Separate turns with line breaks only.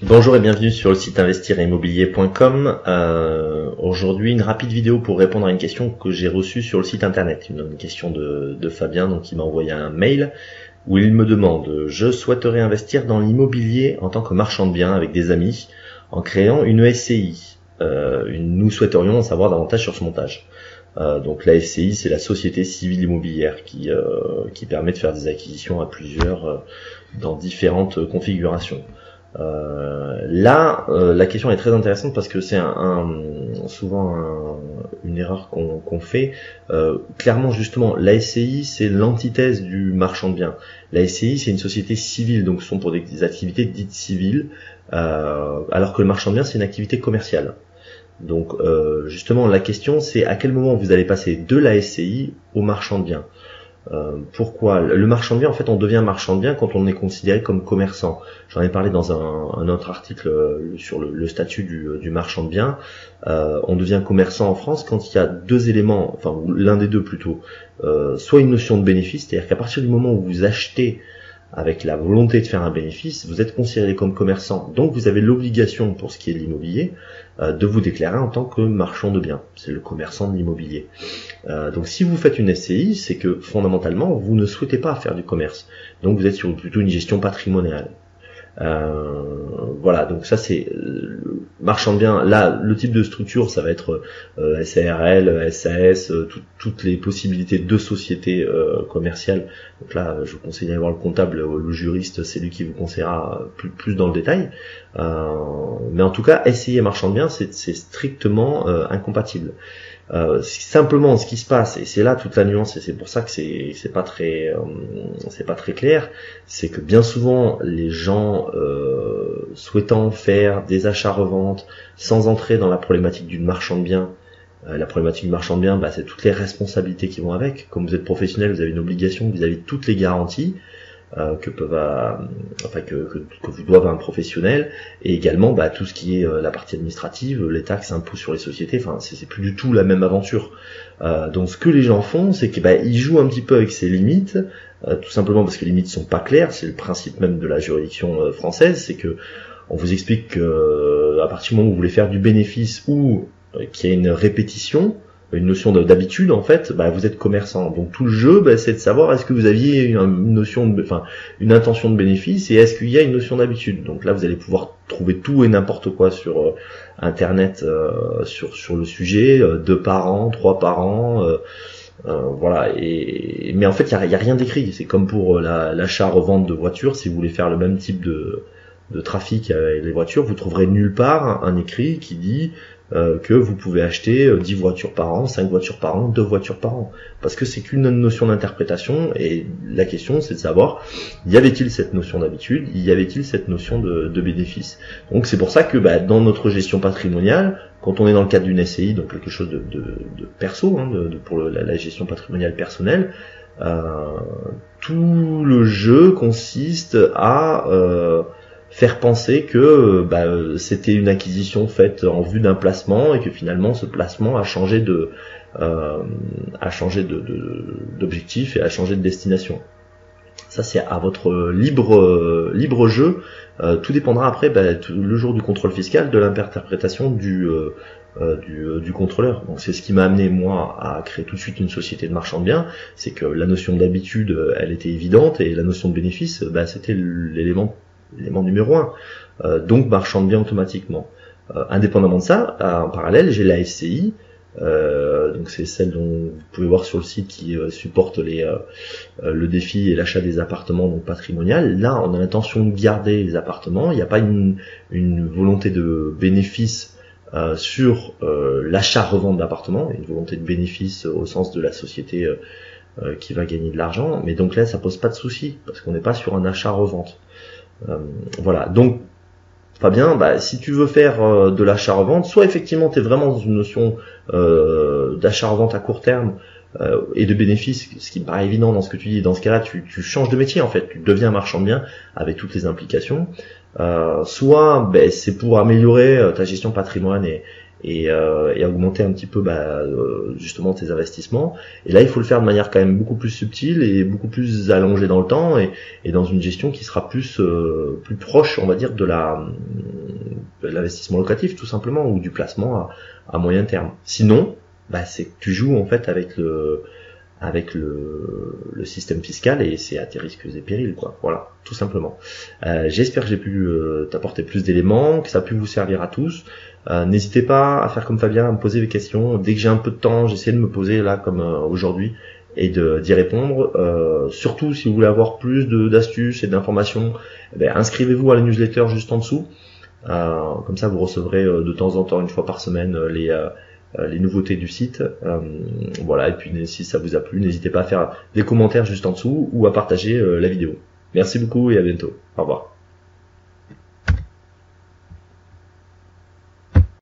Bonjour et bienvenue sur le site investirimmobilier.com. Euh, Aujourd'hui, une rapide vidéo pour répondre à une question que j'ai reçue sur le site internet. Une, question de, Fabien, donc il m'a envoyé un mail où il me demande je souhaiterais investir dans l'immobilier en tant que marchand de biens avec des amis en créant une SCI. Euh, nous souhaiterions en savoir davantage sur ce montage. Euh, donc la SCI, c'est la société civile immobilière qui, euh, qui permet de faire des acquisitions à plusieurs dans différentes configurations. Euh, là, euh, la question est très intéressante parce que c'est souvent une erreur qu'on fait. Euh, clairement, justement, la SCI, c'est l'antithèse du marchand de biens. La SCI, c'est une société civile, donc ce sont pour des, activités dites civiles, alors que le marchand de biens, c'est une activité commerciale. Donc, justement, la question, c'est à quel moment vous allez passer de la SCI au marchand de biens? Euh, pourquoi Le marchand de biens, en fait, on devient marchand de biens quand on est considéré comme commerçant. J'en ai parlé dans un, autre article euh, sur le, statut euh, du, marchand de biens. on devient commerçant en France quand il y a deux éléments, enfin l'un des deux plutôt, soit une notion de bénéfice, c'est-à-dire qu'à partir du moment où vous achetez avec la volonté de faire un bénéfice, vous êtes considéré comme commerçant. Donc vous avez l'obligation, pour ce qui est de l'immobilier, euh, de vous déclarer en tant que marchand de biens. C'est le commerçant de l'immobilier. Euh, donc si vous faites une SCI, c'est que fondamentalement, vous ne souhaitez pas faire du commerce. Donc vous êtes sur plutôt une gestion patrimoniale. Euh, voilà, donc ça c'est euh, marchand de biens. Là, le type de structure, ça va être euh, SARL, SAS, toutes les possibilités de sociétés commerciales. Donc là, je vous conseille d'aller voir le comptable, le juriste, c'est lui qui vous conseillera plus, dans le détail. mais en tout cas, et marchand de biens, c'est strictement incompatible. Euh, simplement, ce qui se passe, et c'est là toute la nuance, et c'est pour ça que c'est pas très euh, c'est pas très clair, c'est que bien souvent les gens euh, souhaitant faire des achats-reventes sans entrer dans la problématique d'une marchand de biens, la problématique du marchand de biens, bah, c'est toutes les responsabilités qui vont avec. Comme vous êtes professionnel, vous avez une obligation vis-à-vis de toutes les garanties. Euh, que peuvent euh, enfin que, que, que, vous doivent un professionnel. Et également bah, tout ce qui est euh, la partie administrative les taxes impôts sur les sociétés enfin c'est plus du tout la même aventure. Donc ce que les gens font c'est qu'ils bah, jouent un petit peu avec ces limites tout simplement parce que les limites sont pas claires c'est le principe même de la juridiction française c'est que on vous explique que à partir du moment où vous voulez faire du bénéfice ou qu'il y a une répétition une notion d'habitude en fait, bah, vous êtes commerçant. Donc tout le jeu, bah, c'est de savoir est-ce que vous aviez une, notion de, enfin, une intention de bénéfice et est-ce qu'il y a une notion d'habitude. Donc là, vous allez pouvoir trouver tout et n'importe quoi sur euh, internet euh, sur sur le sujet, euh, deux parents, trois parents. voilà et mais en fait il y a, rien d'écrit c'est comme pour l'achat revente de voitures si vous voulez faire le même type de de trafic avec les voitures vous trouverez nulle part un écrit qui dit euh, que vous pouvez acheter 10 euh, voitures par an, 5 voitures par an, 2 voitures par an. Parce que c'est qu'une notion d'interprétation et la question c'est de savoir, y avait-il cette notion d'habitude, y avait-il cette notion de, de bénéfice? Donc c'est pour ça que bah, dans notre gestion patrimoniale, quand on est dans le cadre d'une SCI, donc quelque chose de, de, de perso, hein, pour la, gestion patrimoniale personnelle, euh, tout le jeu consiste à euh, faire penser que euh, bah, c'était une acquisition faite en vue d'un placement et que finalement ce placement a changé de euh, a changé de, d'objectif et a changé de destination. Ça c'est à votre libre libre jeu. Euh, tout dépendra après bah, le jour du contrôle fiscal de l'interprétation du du, du, contrôleur. Donc c'est ce qui m'a amené moi à créer tout de suite une société de marchand de biens, c'est que la notion d'habitude elle était évidente et la notion de bénéfice bah, c'était l'élément l'élément numéro un. Euh, donc marchand de biens automatiquement. Euh, indépendamment de ça, en parallèle, j'ai la SCI, euh, donc c'est celle dont vous pouvez voir sur le site qui supporte les, le défi et l'achat des appartements donc patrimonial. Là, on a l'intention de garder les appartements. Il n'y a pas une, une, volonté de bénéfice sur l'achat-revente d'appartements, une volonté de bénéfice au sens de la société qui va gagner de l'argent. Mais donc là, ça pose pas de souci parce qu'on n'est pas sur un achat-revente. Euh, voilà, donc Fabien, bah, si tu veux faire euh, de l'achat-revente, soit effectivement tu es vraiment dans une notion euh, d'achat-revente à court terme et de bénéfice, ce qui me paraît évident dans ce que tu dis. Dans ce cas-là, tu, changes de métier en fait, tu deviens marchand de biens avec toutes les implications. soit ben, c'est pour améliorer ta gestion patrimoine et, et, euh, et augmenter un petit peu bah, euh, justement tes investissements. Et là, il faut le faire de manière quand même beaucoup plus subtile et beaucoup plus allongée dans le temps et, et dans une gestion qui sera plus euh, plus proche, on va dire, de la de l'investissement locatif tout simplement ou du placement à, à moyen terme. Sinon, bah, c'est que tu joues en fait avec le avec le, le système fiscal et c'est à tes risques et périls quoi. Voilà tout simplement. Euh, j'espère que j'ai pu euh, t'apporter plus d'éléments que ça a pu vous servir à tous. Euh, n'hésitez pas à faire comme Fabien à me poser des questions. Dès que j'ai un peu de temps j'essaie de me poser là comme euh, aujourd'hui et d'y répondre. Euh, surtout si vous voulez avoir plus d'astuces et d'informations eh ben, inscrivez-vous à la newsletter juste en dessous. Comme ça vous recevrez de temps en temps une fois par semaine les euh, les nouveautés du site. Euh, voilà, et puis si ça vous a plu, n'hésitez pas à faire des commentaires juste en dessous ou à partager euh, la vidéo. Merci beaucoup et à bientôt. Au revoir.